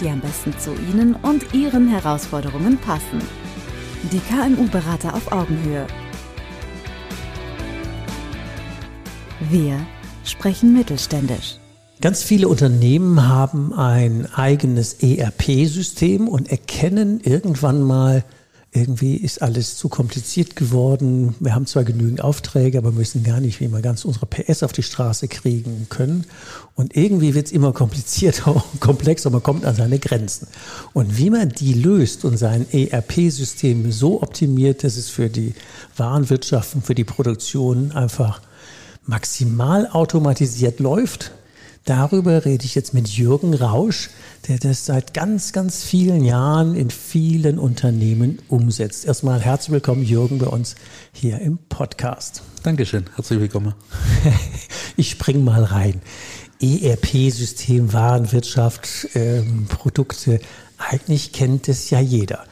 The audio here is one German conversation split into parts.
die am besten zu Ihnen und Ihren Herausforderungen passen. Die KMU-Berater auf Augenhöhe. Wir sprechen mittelständisch. Ganz viele Unternehmen haben ein eigenes ERP-System und erkennen irgendwann mal, irgendwie ist alles zu kompliziert geworden. Wir haben zwar genügend Aufträge, aber wissen gar nicht, wie wir ganz unsere PS auf die Straße kriegen können. Und irgendwie wird es immer komplizierter und komplexer, man kommt an seine Grenzen. Und wie man die löst und sein ERP-System so optimiert, dass es für die Warenwirtschaft und für die Produktion einfach maximal automatisiert läuft, Darüber rede ich jetzt mit Jürgen Rausch, der das seit ganz, ganz vielen Jahren in vielen Unternehmen umsetzt. Erstmal herzlich willkommen, Jürgen, bei uns hier im Podcast. Dankeschön, herzlich willkommen. ich spring mal rein. ERP-System, Warenwirtschaft, ähm, Produkte, eigentlich kennt es ja jeder.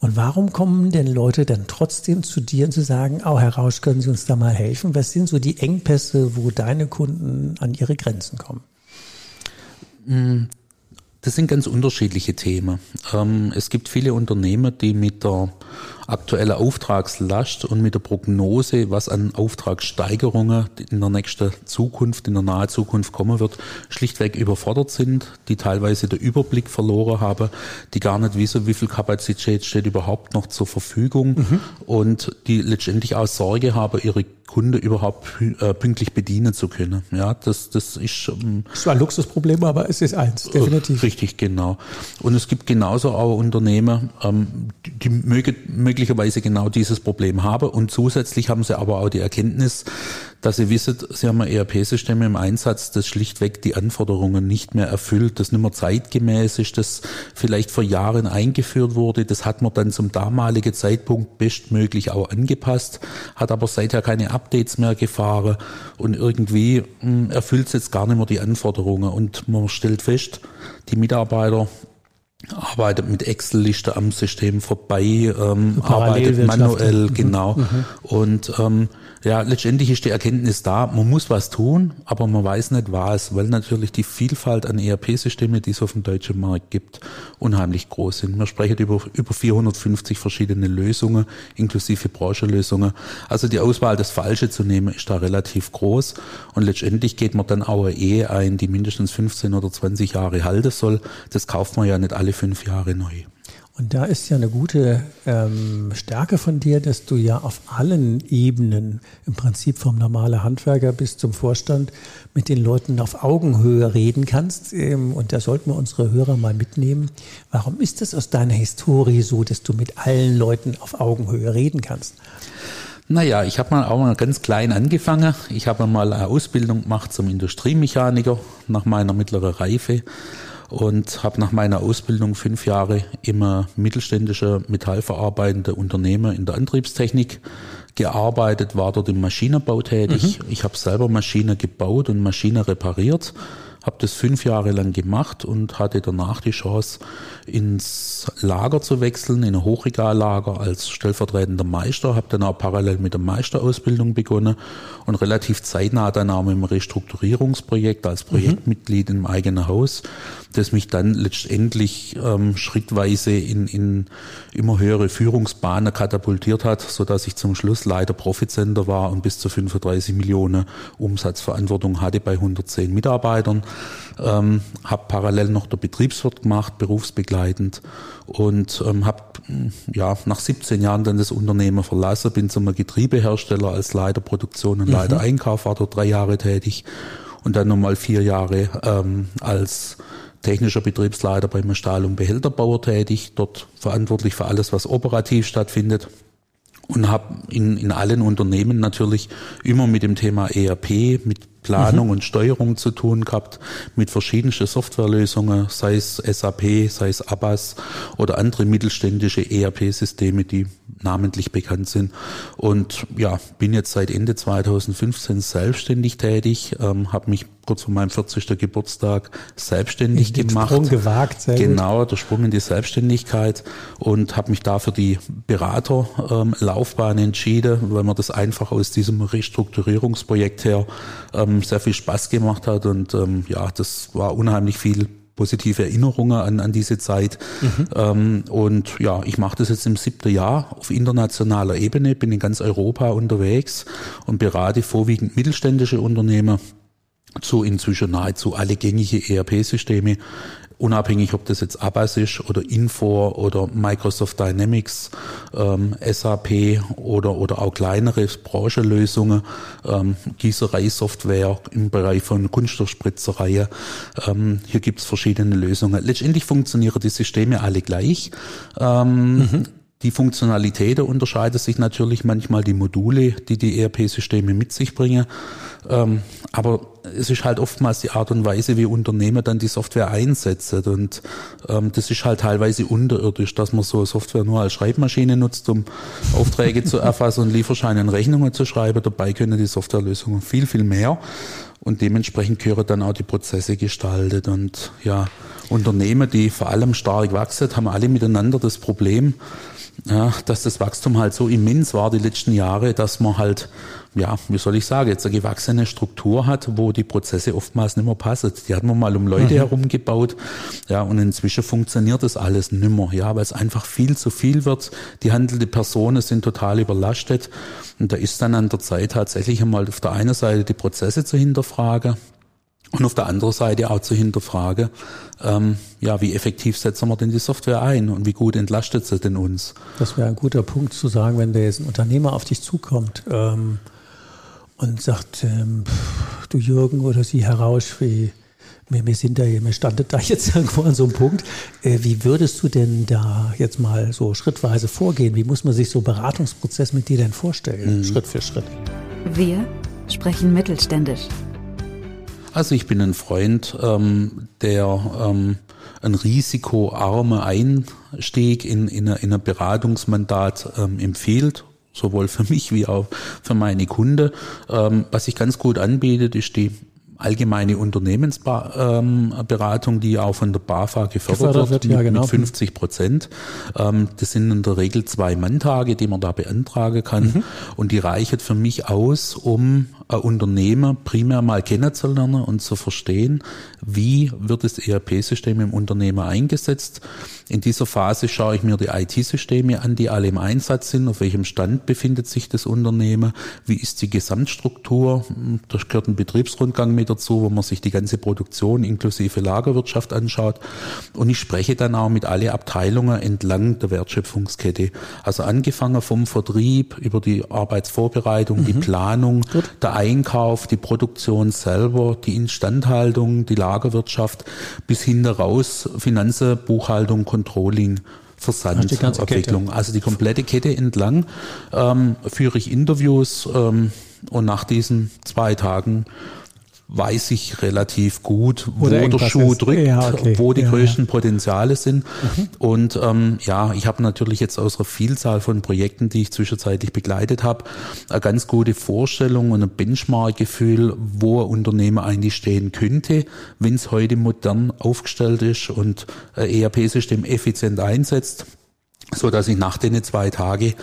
Und warum kommen denn Leute dann trotzdem zu dir und zu sagen, oh Herr Rausch, können Sie uns da mal helfen? Was sind so die Engpässe, wo deine Kunden an ihre Grenzen kommen? Mm, das sind ganz unterschiedliche Themen. Ähm, es gibt viele Unternehmer, die mit der aktuellen Auftragslast und mit der Prognose, was an Auftragssteigerungen in der nächsten Zukunft, in der nahen Zukunft kommen wird, schlichtweg überfordert sind, die teilweise den Überblick verloren haben, die gar nicht wissen, wie viel Kapazität steht überhaupt noch zur Verfügung mhm. und die letztendlich auch Sorge haben, ihre Kunde überhaupt äh, pünktlich bedienen zu können. Ja, das, das ist. Ähm, das war ein Luxusproblem, aber es ist eins, definitiv. Richtig, genau. Und es gibt genauso auch Unternehmen, ähm, die möge, möglicherweise genau dieses Problem haben. Und zusätzlich haben sie aber auch die Erkenntnis, dass sie wissen, sie haben ein ERP-System im Einsatz, das schlichtweg die Anforderungen nicht mehr erfüllt, das nicht mehr zeitgemäß ist, das vielleicht vor Jahren eingeführt wurde. Das hat man dann zum damaligen Zeitpunkt bestmöglich auch angepasst, hat aber seither keine Updates mehr gefahren und irgendwie hm, erfüllt es jetzt gar nicht mehr die Anforderungen. Und man stellt fest, die Mitarbeiter arbeitet mit Excel-Liste am System vorbei, ähm, arbeitet manuell, mhm. genau. Mhm. Und ähm, ja, letztendlich ist die Erkenntnis da, man muss was tun, aber man weiß nicht was, weil natürlich die Vielfalt an ERP-Systemen, die es auf dem deutschen Markt gibt, unheimlich groß sind. Wir sprechen über, über 450 verschiedene Lösungen, inklusive Branchenlösungen. Also die Auswahl, das Falsche zu nehmen, ist da relativ groß. Und letztendlich geht man dann auch eine Ehe ein, die mindestens 15 oder 20 Jahre halten soll. Das kauft man ja nicht alle fünf Jahre neu. Und da ist ja eine gute ähm, Stärke von dir, dass du ja auf allen Ebenen, im Prinzip vom normalen Handwerker bis zum Vorstand, mit den Leuten auf Augenhöhe reden kannst. Ähm, und da sollten wir unsere Hörer mal mitnehmen. Warum ist das aus deiner Historie so, dass du mit allen Leuten auf Augenhöhe reden kannst? Naja, ich habe mal auch mal ganz klein angefangen. Ich habe mal eine Ausbildung gemacht zum Industriemechaniker nach meiner mittleren Reife und habe nach meiner Ausbildung fünf Jahre immer mittelständische metallverarbeitende Unternehmer in der Antriebstechnik gearbeitet, war dort im Maschinenbau tätig. Mhm. Ich habe selber Maschine gebaut und Maschine repariert habe das fünf Jahre lang gemacht und hatte danach die Chance, ins Lager zu wechseln, in ein Hochregallager als stellvertretender Meister, habe dann auch parallel mit der Meisterausbildung begonnen und relativ zeitnah dann auch mit dem Restrukturierungsprojekt als mhm. Projektmitglied mhm. im eigenen Haus, das mich dann letztendlich ähm, schrittweise in, in immer höhere Führungsbahnen katapultiert hat, so dass ich zum Schluss Leiter Profitcenter war und bis zu 35 Millionen Umsatzverantwortung hatte bei 110 Mitarbeitern ähm, habe parallel noch der Betriebswirt gemacht, berufsbegleitend. Und ähm, habe ja nach 17 Jahren dann das Unternehmen verlassen, bin zum Getriebehersteller als Leiter Produktion und Leiter mhm. Einkauf, war dort drei Jahre tätig. Und dann nochmal vier Jahre ähm, als technischer Betriebsleiter beim Stahl- und Behälterbauer tätig, dort verantwortlich für alles, was operativ stattfindet. Und habe in, in allen Unternehmen natürlich immer mit dem Thema ERP, mit Planung mhm. und Steuerung zu tun gehabt, mit verschiedensten Softwarelösungen, sei es SAP, sei es Abbas oder andere mittelständische ERP-Systeme, die namentlich bekannt sind. Und ja, bin jetzt seit Ende 2015 selbstständig tätig, ähm, habe mich kurz vor meinem 40. Geburtstag selbstständig den gemacht. Sprung gewagt, sehr Genau, der Sprung in die Selbstständigkeit und habe mich da für die Beraterlaufbahn ähm, entschieden, weil mir das einfach aus diesem Restrukturierungsprojekt her ähm, sehr viel Spaß gemacht hat und ähm, ja, das war unheimlich viel positive Erinnerungen an, an diese Zeit. Mhm. Ähm, und ja, ich mache das jetzt im siebten Jahr auf internationaler Ebene, bin in ganz Europa unterwegs und berate vorwiegend mittelständische Unternehmen zu inzwischen nahezu alle gängige ERP-Systeme unabhängig ob das jetzt Abbas ist oder Infor oder Microsoft Dynamics, ähm, SAP oder, oder auch kleinere Branchenlösungen, ähm, Gießerei-Software im Bereich von Kunststoffspritzerei. Ähm, hier gibt es verschiedene Lösungen. Letztendlich funktionieren die Systeme alle gleich. Ähm, mhm. Die Funktionalität unterscheidet sich natürlich manchmal die Module, die die ERP-Systeme mit sich bringen. Ähm, aber es ist halt oftmals die Art und Weise, wie Unternehmen dann die Software einsetzen. Und ähm, das ist halt teilweise unterirdisch, dass man so Software nur als Schreibmaschine nutzt, um Aufträge zu erfassen und Lieferscheine und Rechnungen zu schreiben. Dabei können die Softwarelösungen viel, viel mehr. Und dementsprechend gehören dann auch die Prozesse gestaltet. Und ja, Unternehmen, die vor allem stark wachsen, haben alle miteinander das Problem, ja, dass das Wachstum halt so immens war die letzten Jahre, dass man halt, ja, wie soll ich sagen, jetzt eine gewachsene Struktur hat, wo die Prozesse oftmals nicht mehr passen. Die hat man mal um Leute mhm. herum gebaut, ja, und inzwischen funktioniert das alles nicht mehr, ja, weil es einfach viel zu viel wird. Die handelnde Personen sind total überlastet und da ist dann an der Zeit tatsächlich einmal auf der einen Seite die Prozesse zu hinterfragen, und auf der anderen Seite auch zu hinterfragen, ähm, ja, wie effektiv setzen wir denn die Software ein und wie gut entlastet sie denn uns? Das wäre ein guter Punkt zu sagen, wenn da jetzt ein Unternehmer auf dich zukommt ähm, und sagt, ähm, du Jürgen oder sie heraus, wie wir, wir sind da, wir standet da jetzt irgendwo an so einem Punkt. Äh, wie würdest du denn da jetzt mal so schrittweise vorgehen? Wie muss man sich so Beratungsprozess mit dir denn vorstellen, mhm. Schritt für Schritt? Wir sprechen mittelständisch. Also ich bin ein Freund, ähm, der ähm, ein risikoarmer Einstieg in, in, ein, in ein Beratungsmandat ähm, empfiehlt sowohl für mich wie auch für meine Kunde. Ähm, was sich ganz gut anbietet, ist die allgemeine Unternehmensberatung, die auch von der BAFA gefördert, gefördert wird, ja, genau. mit 50 Prozent. Ähm, das sind in der Regel zwei Manntage, die man da beantragen kann. Mhm. Und die reichen für mich aus, um ein Unternehmer primär mal kennenzulernen und zu verstehen, wie wird das ERP-System im Unternehmer eingesetzt. In dieser Phase schaue ich mir die IT-Systeme an, die alle im Einsatz sind, auf welchem Stand befindet sich das Unternehmen, wie ist die Gesamtstruktur, da gehört ein Betriebsrundgang mit dazu, wo man sich die ganze Produktion inklusive Lagerwirtschaft anschaut und ich spreche dann auch mit alle Abteilungen entlang der Wertschöpfungskette. Also angefangen vom Vertrieb über die Arbeitsvorbereitung, mhm. die Planung, Gut. der Einkauf, die Produktion selber, die Instandhaltung, die Lagerwirtschaft bis hin raus Finanzen, Buchhaltung, Controlling. Versand, Abwicklung. Also die komplette Kette entlang ähm, führe ich Interviews ähm, und nach diesen zwei Tagen weiß ich relativ gut, wo der, Schuh ist. drückt, ja, okay. wo die ja, größten ja. Potenziale sind. Mhm. Und ähm, ja, ich habe natürlich jetzt aus einer Vielzahl von Projekten, die ich zwischenzeitlich begleitet habe, eine ganz gute Vorstellung und ein Benchmark-Gefühl, wo ein Unternehmen eigentlich stehen könnte, wenn es heute modern aufgestellt ist und ERP-System effizient einsetzt so dass ich nach den zwei Tagen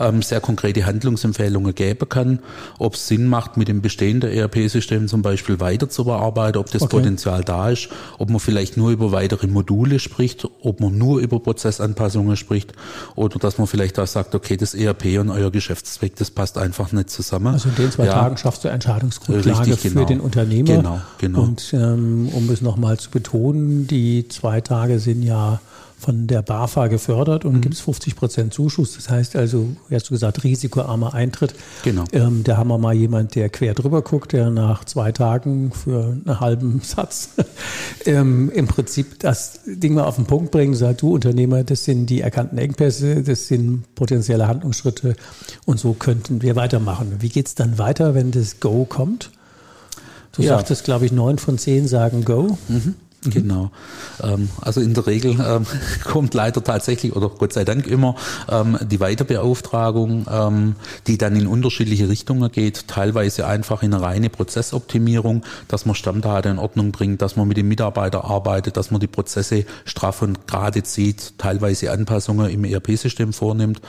ähm, sehr konkrete Handlungsempfehlungen geben kann, ob es Sinn macht, mit dem bestehenden ERP-System zum Beispiel weiter zu bearbeiten, ob das okay. Potenzial da ist, ob man vielleicht nur über weitere Module spricht, ob man nur über Prozessanpassungen spricht oder dass man vielleicht auch sagt, okay, das ERP und euer Geschäftszweck, das passt einfach nicht zusammen. Also in den zwei ja. Tagen schaffst du Entscheidungsgrundlage Richtig, genau. für den Unternehmer. Genau, genau. Und ähm, um es nochmal zu betonen, die zwei Tage sind ja von der BAFA gefördert und mhm. gibt es 50 Prozent Zuschuss. Das heißt also, wie hast du gesagt, risikoarmer Eintritt. Genau. Ähm, da haben wir mal jemand, der quer drüber guckt, der nach zwei Tagen für einen halben Satz ähm, im Prinzip das Ding mal auf den Punkt bringt und sagt, du Unternehmer, das sind die erkannten Engpässe, das sind potenzielle Handlungsschritte und so könnten wir weitermachen. Wie geht es dann weiter, wenn das Go kommt? Du ja. sagtest, glaube ich, neun von zehn sagen Go. Mhm. Mhm. Genau. Ähm, also in der Regel ähm, kommt leider tatsächlich oder Gott sei Dank immer ähm, die Weiterbeauftragung, ähm, die dann in unterschiedliche Richtungen geht. Teilweise einfach in eine reine Prozessoptimierung, dass man Stammdaten in Ordnung bringt, dass man mit den Mitarbeitern arbeitet, dass man die Prozesse straff und gerade zieht, teilweise Anpassungen im ERP-System vornimmt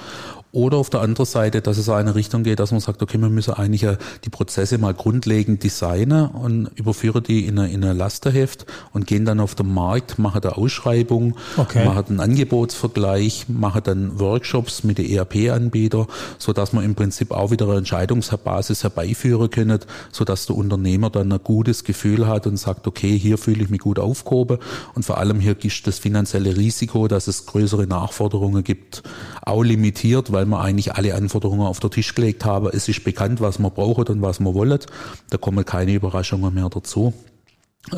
oder auf der anderen Seite, dass es eine Richtung geht, dass man sagt, okay, wir müssen eigentlich die Prozesse mal grundlegend designen und überführen die in ein Lasterheft und gehen dann auf den Markt, machen da Ausschreibung, okay. machen einen Angebotsvergleich, machen dann Workshops mit den ERP-Anbietern, so dass man im Prinzip auch wieder eine Entscheidungsbasis herbeiführen können, so dass der Unternehmer dann ein gutes Gefühl hat und sagt, okay, hier fühle ich mich gut aufgehoben und vor allem hier ist das finanzielle Risiko, dass es größere Nachforderungen gibt, auch limitiert, weil weil wir eigentlich alle Anforderungen auf den Tisch gelegt haben. Es ist bekannt, was man braucht und was man wollen. Da kommen keine Überraschungen mehr dazu.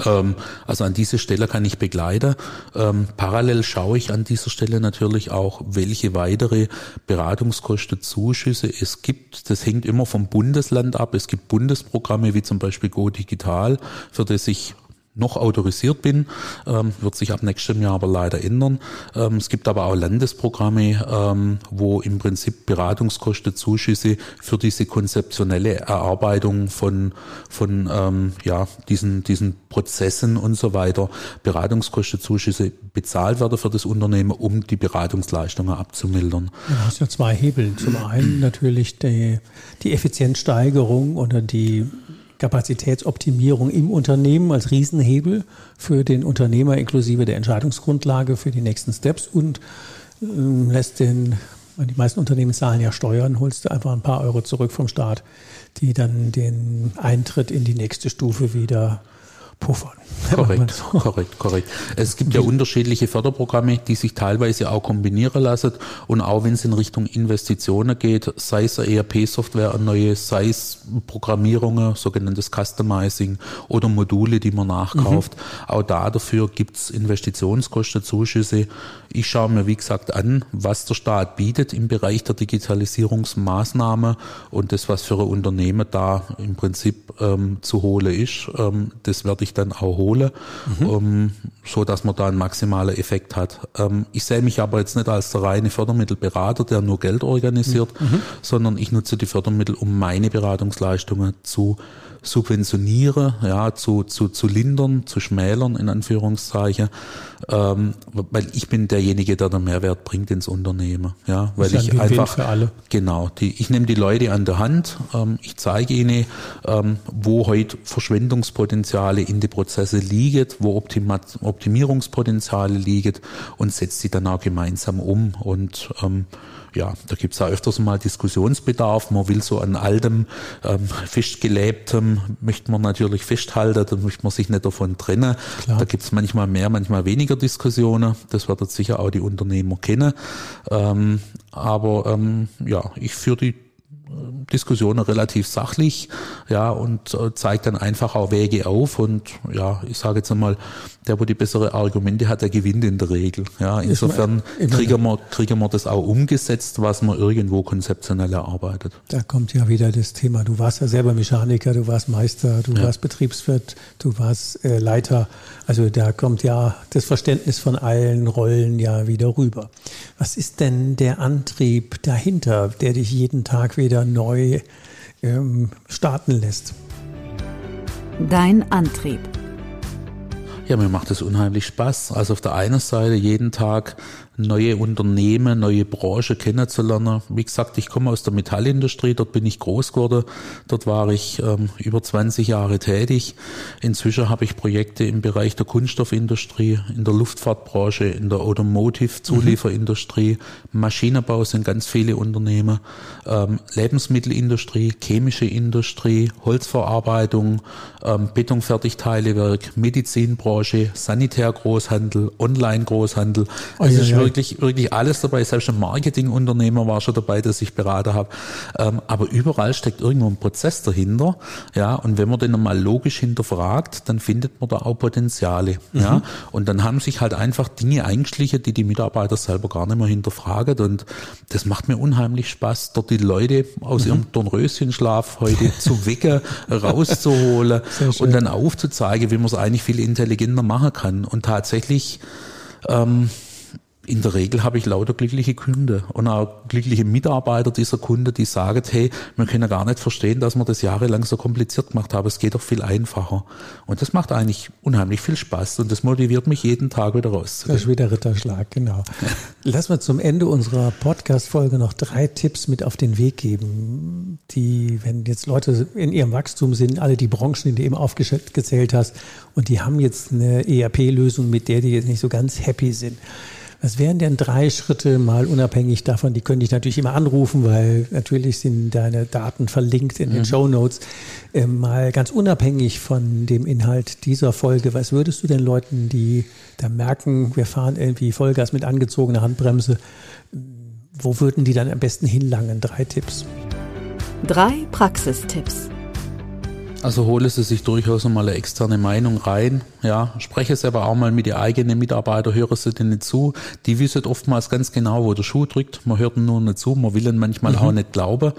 Ähm, also an dieser Stelle kann ich begleiten. Ähm, parallel schaue ich an dieser Stelle natürlich auch, welche weitere Beratungskosten, Zuschüsse es gibt. Das hängt immer vom Bundesland ab. Es gibt Bundesprogramme wie zum Beispiel Go Digital, für das ich noch autorisiert bin, ähm, wird sich ab nächstem Jahr aber leider ändern. Ähm, es gibt aber auch Landesprogramme, ähm, wo im Prinzip Beratungskosten, Zuschüsse für diese konzeptionelle Erarbeitung von, von ähm, ja, diesen, diesen Prozessen und so weiter, Beratungskosten, Zuschüsse bezahlt werden für das Unternehmen, um die Beratungsleistungen abzumildern. Du hast ja zwei Hebel. Zum einen natürlich die, die Effizienzsteigerung oder die Kapazitätsoptimierung im Unternehmen als Riesenhebel für den Unternehmer inklusive der Entscheidungsgrundlage für die nächsten Steps und äh, lässt den, die meisten Unternehmen zahlen ja Steuern, holst du einfach ein paar Euro zurück vom Staat, die dann den Eintritt in die nächste Stufe wieder puffern. Korrekt, so. korrekt, korrekt. Es gibt ja unterschiedliche Förderprogramme, die sich teilweise auch kombinieren lassen und auch wenn es in Richtung Investitionen geht, sei es ERP-Software, eine neue, sei es Programmierungen, sogenanntes Customizing oder Module, die man nachkauft. Mhm. Auch da dafür gibt es Investitionskosten, Zuschüsse. Ich schaue mir, wie gesagt, an, was der Staat bietet im Bereich der Digitalisierungsmaßnahme und das, was für ein Unternehmen da im Prinzip ähm, zu holen ist, ähm, das werde ich dann auch holen, mhm. um, so dass man da einen maximalen Effekt hat. Ähm, ich sehe mich aber jetzt nicht als der reine Fördermittelberater, der nur Geld organisiert, mhm. sondern ich nutze die Fördermittel, um meine Beratungsleistungen zu subventioniere, ja, zu, zu, zu lindern, zu schmälern, in Anführungszeichen, ähm, weil ich bin derjenige, der den Mehrwert bringt ins Unternehmen, ja, weil ich einfach, für alle. genau, die, ich nehme die Leute an der Hand, ähm, ich zeige ihnen, ähm, wo heute Verschwendungspotenziale in die Prozesse liegen, wo Optima Optimierungspotenziale liegen und setze sie dann auch gemeinsam um und ähm, ja, da gibt's ja öfters mal Diskussionsbedarf. Man will so an altem, ähm, festgelebtem, möchte man natürlich festhalten, da möchte man sich nicht davon trennen. Klar. Da gibt's manchmal mehr, manchmal weniger Diskussionen. Das werden sicher auch die Unternehmer kennen. Ähm, aber ähm, ja, ich führe die Diskussionen relativ sachlich, ja, und äh, zeigt dann einfach auch Wege auf und ja, ich sage jetzt einmal, der, wo die bessere Argumente hat, der gewinnt in der Regel. Ja, insofern kriegen wir, kriegen wir das auch umgesetzt, was man irgendwo konzeptionell erarbeitet. Da kommt ja wieder das Thema, du warst ja selber Mechaniker, du warst Meister, du ja. warst Betriebswirt, du warst äh, Leiter. Also da kommt ja das Verständnis von allen Rollen ja wieder rüber. Was ist denn der Antrieb dahinter, der dich jeden Tag wieder neu ähm, starten lässt? Dein Antrieb. Ja, mir macht es unheimlich Spaß. Also auf der einen Seite jeden Tag neue Unternehmen, neue Branche kennenzulernen. Wie gesagt, ich komme aus der Metallindustrie, dort bin ich groß geworden. Dort war ich ähm, über 20 Jahre tätig. Inzwischen habe ich Projekte im Bereich der Kunststoffindustrie, in der Luftfahrtbranche, in der Automotive-Zulieferindustrie, mhm. Maschinenbau sind ganz viele Unternehmen, ähm, Lebensmittelindustrie, chemische Industrie, Holzverarbeitung, ähm, Betonfertigteilewerk, Medizinbranche, Sanitärgroßhandel, Online-Großhandel. Oh, ja, ja wirklich, wirklich alles dabei. Selbst ein Marketingunternehmer war schon dabei, das ich beraten habe. Ähm, aber überall steckt irgendwo ein Prozess dahinter. Ja, und wenn man den mal logisch hinterfragt, dann findet man da auch Potenziale. Mhm. Ja, und dann haben sich halt einfach Dinge eingeschlichen, die die Mitarbeiter selber gar nicht mehr hinterfragen. Und das macht mir unheimlich Spaß, dort die Leute aus mhm. ihrem Dornröschenschlaf heute zu wecken, rauszuholen und dann aufzuzeigen, wie man es eigentlich viel intelligenter machen kann. Und tatsächlich ähm, in der Regel habe ich lauter glückliche Kunden und auch glückliche Mitarbeiter dieser Kunde, die sagen, hey, wir können gar nicht verstehen, dass wir das jahrelang so kompliziert gemacht haben. Es geht doch viel einfacher. Und das macht eigentlich unheimlich viel Spaß und das motiviert mich jeden Tag wieder raus. Das ist wieder Ritterschlag, genau. Lass mal zum Ende unserer Podcast-Folge noch drei Tipps mit auf den Weg geben, die, wenn jetzt Leute in ihrem Wachstum sind, alle die Branchen, die du eben aufgezählt hast, und die haben jetzt eine ERP-Lösung, mit der die jetzt nicht so ganz happy sind. Was wären denn drei Schritte mal unabhängig davon? Die könnte ich natürlich immer anrufen, weil natürlich sind deine Daten verlinkt in den mhm. Show Notes. Äh, mal ganz unabhängig von dem Inhalt dieser Folge, was würdest du denn Leuten, die da merken, wir fahren irgendwie Vollgas mit angezogener Handbremse, wo würden die dann am besten hinlangen? Drei Tipps. Drei Praxistipps. Also hole sie sich durchaus mal eine externe Meinung rein. Ja, spreche es aber auch mal mit den eigenen Mitarbeitern, höre sie denen nicht zu. Die wissen oftmals ganz genau, wo der Schuh drückt. Man hört nur nicht zu, man will ihnen manchmal mhm. auch nicht glauben.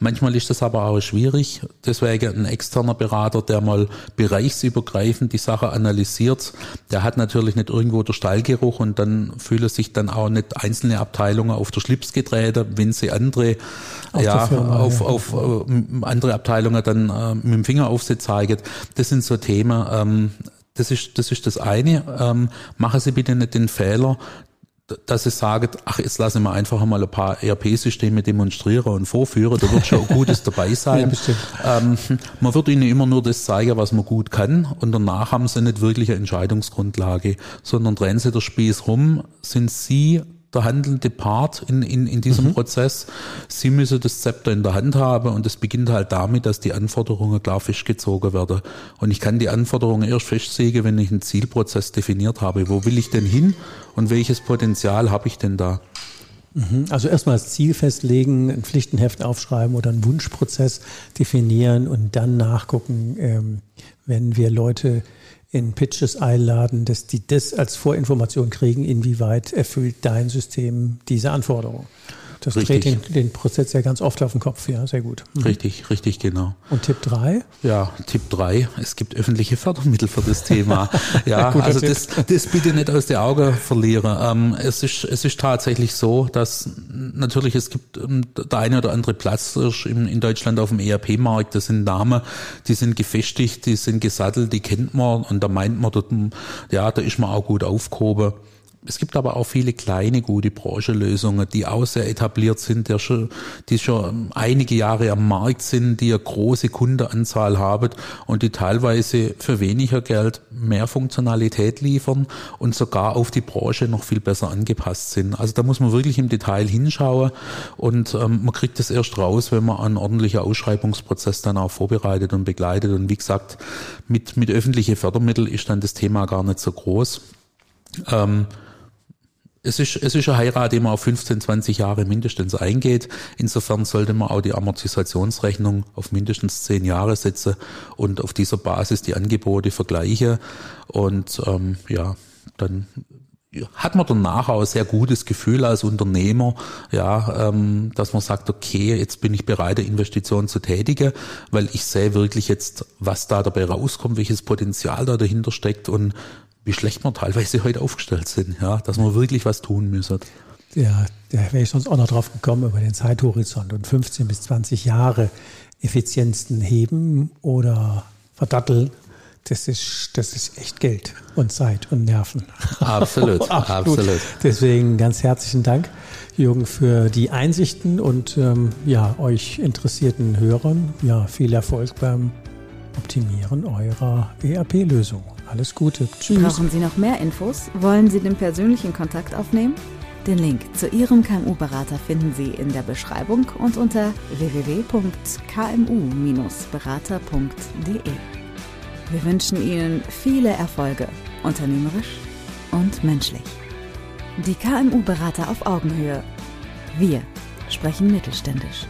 Manchmal ist das aber auch schwierig. Deswegen ein externer Berater, der mal bereichsübergreifend die Sache analysiert, der hat natürlich nicht irgendwo der Stallgeruch und dann fühlen sich dann auch nicht einzelne Abteilungen auf der Schlips getreten, wenn sie andere, auf ja, Firma, auf, ja. auf, äh, andere Abteilungen dann äh, mit dem Finger Finger auf sie zeigen. Das sind so Themen. Ähm, das ist, das ist das eine. Ähm, machen Sie bitte nicht den Fehler, dass sie sagen, ach, jetzt lassen wir einfach mal ein paar ERP-Systeme demonstrieren und vorführen, da wird schon Gutes dabei sein. Ja, ähm, man wird ihnen immer nur das zeigen, was man gut kann und danach haben sie nicht wirklich eine Entscheidungsgrundlage, sondern drehen sie der Spieß rum, sind sie der handelnde Part in, in, in diesem mhm. Prozess. Sie müssen das Zepter in der Hand haben und es beginnt halt damit, dass die Anforderungen klar festgezogen werden. Und ich kann die Anforderungen erst festlegen, wenn ich einen Zielprozess definiert habe. Wo will ich denn hin und welches Potenzial habe ich denn da? Mhm. Also erstmal das Ziel festlegen, ein Pflichtenheft aufschreiben oder einen Wunschprozess definieren und dann nachgucken, ähm, wenn wir Leute in Pitches einladen, dass die das als Vorinformation kriegen, inwieweit erfüllt dein System diese Anforderung. Das richtig. dreht den, den, Prozess ja ganz oft auf den Kopf, ja, sehr gut. Mhm. Richtig, richtig, genau. Und Tipp 3? Ja, Tipp 3, es gibt öffentliche Fördermittel für das Thema. ja, also das, das bitte nicht aus den Augen verlieren. Ähm, es, ist, es ist tatsächlich so, dass natürlich es gibt ähm, der eine oder andere Platz in, in Deutschland auf dem ERP-Markt, das sind Namen, die sind gefestigt, die sind gesattelt, die kennt man und da meint man, dort, ja, da ist man auch gut aufgehoben. Es gibt aber auch viele kleine gute Branchenlösungen, die auch sehr etabliert sind, die schon, die schon einige Jahre am Markt sind, die eine große Kundenanzahl haben und die teilweise für weniger Geld mehr Funktionalität liefern und sogar auf die Branche noch viel besser angepasst sind. Also da muss man wirklich im Detail hinschauen und ähm, man kriegt das erst raus, wenn man einen ordentlichen Ausschreibungsprozess dann auch vorbereitet und begleitet. Und wie gesagt, mit, mit öffentlichen Fördermitteln ist dann das Thema gar nicht so groß. Ähm, es ist, es ist eine Heirat, die man auf 15, 20 Jahre mindestens eingeht. Insofern sollte man auch die Amortisationsrechnung auf mindestens 10 Jahre setzen und auf dieser Basis die Angebote vergleichen. Und ähm, ja, dann hat man danach auch ein sehr gutes Gefühl als Unternehmer, ja, ähm, dass man sagt, okay, jetzt bin ich bereit, eine Investition zu tätigen, weil ich sehe wirklich jetzt, was da dabei rauskommt, welches Potenzial da dahinter steckt und wie schlecht wir teilweise heute aufgestellt sind, ja, dass wir wirklich was tun müssen. Ja, da wäre ich sonst auch noch drauf gekommen über den Zeithorizont und 15 bis 20 Jahre Effizienzen heben oder verdatteln. Das ist, das ist echt Geld und Zeit und Nerven. Absolut, absolut, absolut. Deswegen ganz herzlichen Dank, Jürgen, für die Einsichten und ähm, ja, euch interessierten Hörern. Ja, viel Erfolg beim Optimieren eurer ERP-Lösung. Alles Gute. Tschüss. Brauchen Sie noch mehr Infos? Wollen Sie den persönlichen Kontakt aufnehmen? Den Link zu Ihrem KMU-Berater finden Sie in der Beschreibung und unter www.kmu-berater.de. Wir wünschen Ihnen viele Erfolge, unternehmerisch und menschlich. Die KMU-Berater auf Augenhöhe. Wir sprechen mittelständisch.